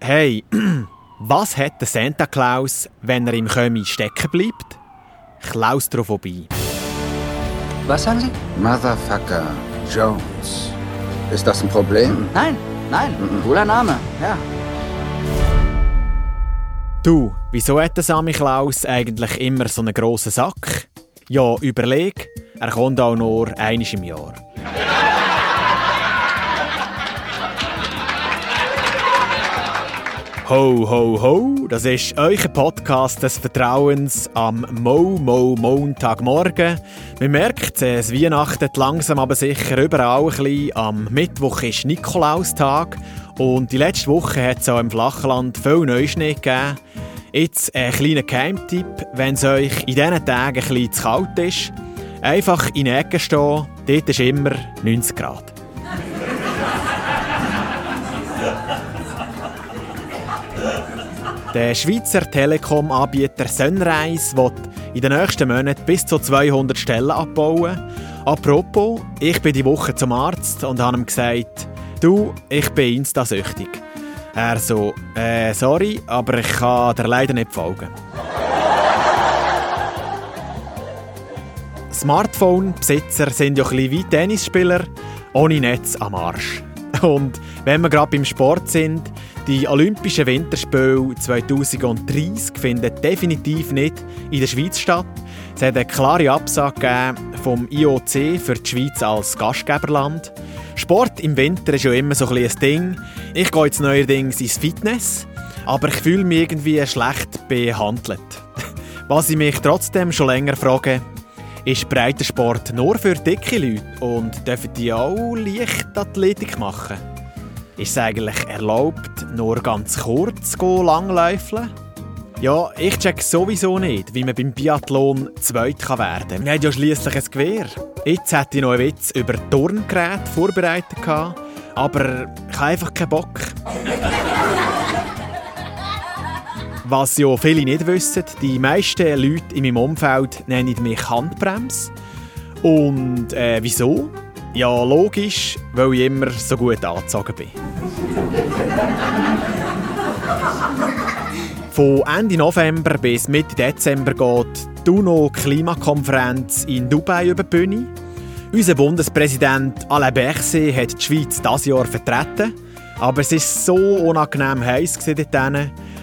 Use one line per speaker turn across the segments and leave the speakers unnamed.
Hey, was hat der Santa Claus, wenn er im Kömi stecken bleibt? Klaustrophobie.
Was sagen Sie?
Motherfucker Jones. Ist das ein Problem?
Nein, nein, cooler Name, ja.
Du, wieso hat der Sammy Klaus eigentlich immer so einen grossen Sack? Ja, überleg, er kommt auch nur einmal im Jahr. Ho, ho, ho, das ist euer Podcast des Vertrauens am Mo, Mo, Montagmorgen. Man merkt, es weihnachtet langsam aber sicher überall ein bisschen. Am Mittwoch ist Nikolaustag und die letzte Woche hat es auch im Flachland viel Neuschnee gegeben. Jetzt ein kleiner Geheimtipp, wenn es euch in diesen Tagen ein bisschen zu kalt ist. Einfach in der Ecke stehen, dort ist immer 90 Grad. Der Schweizer Telekom-Anbieter Sunrise wird in den nächsten Monaten bis zu 200 Stellen abbauen. Apropos, ich bin die Woche zum Arzt und habe ihm gesagt, du, ich bin Insta-süchtig. Er so, äh, sorry, aber ich kann dir leider nicht folgen. Smartphone-Besitzer sind ja ein bisschen wie Tennisspieler, ohne Netz am Arsch. Und wenn wir gerade beim Sport sind, die Olympischen Winterspiele 2030 finden definitiv nicht in der Schweiz statt. Es hat eine klare Absage vom IOC für die Schweiz als Gastgeberland. Sport im Winter ist ja immer so ein, ein Ding. Ich gehe jetzt neuerdings ins Fitness, aber ich fühle mich irgendwie schlecht behandelt. Was ich mich trotzdem schon länger frage, ist Breitensport nur für dicke Leute und dürfen die auch Leichtathletik machen? Ist es eigentlich erlaubt, nur ganz kurz langläufeln? Ja, ich check sowieso nicht, wie man beim Biathlon zweit werden kann. Wir haben ja schliesslich ein Gewehr. Jetzt hätte ich noch einen Witz über Turngeräte vorbereitet, aber ich habe einfach keinen Bock. Was ja viele nicht wissen, die meisten Leute in meinem Umfeld nennen mich Handbremse. Und äh, wieso? Ja, logisch, weil ich immer so gut angezogen bin. Von Ende November bis Mitte Dezember geht die UNO-Klimakonferenz in Dubai über die Bühne. Unser Bundespräsident Alain Berset hat die Schweiz dieses Jahr vertreten. Aber es war so unangenehm heiß dort.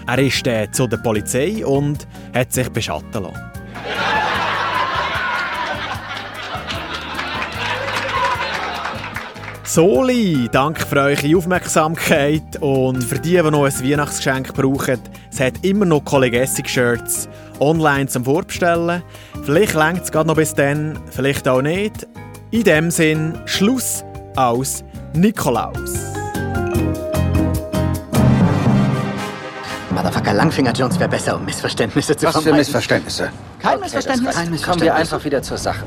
Er ist äh, zu der Polizei und hat sich beschatten lassen. Soli, danke für eure Aufmerksamkeit und für die, die noch ein Weihnachtsgeschenk brauchen, es hat immer noch Collegessig-Shirts online zum Vorbestellen. Vielleicht längt es gerade noch bis dann, vielleicht auch nicht. In dem Sinn, Schluss aus Nikolaus.
Motherfucker Langfinger Jones wäre besser, um Missverständnisse zu
Was für
vermeiden.
Missverständnisse?
Kein Missverständnis.
Kein
Kommen wir
Missverständnis.
einfach wieder zur Sache.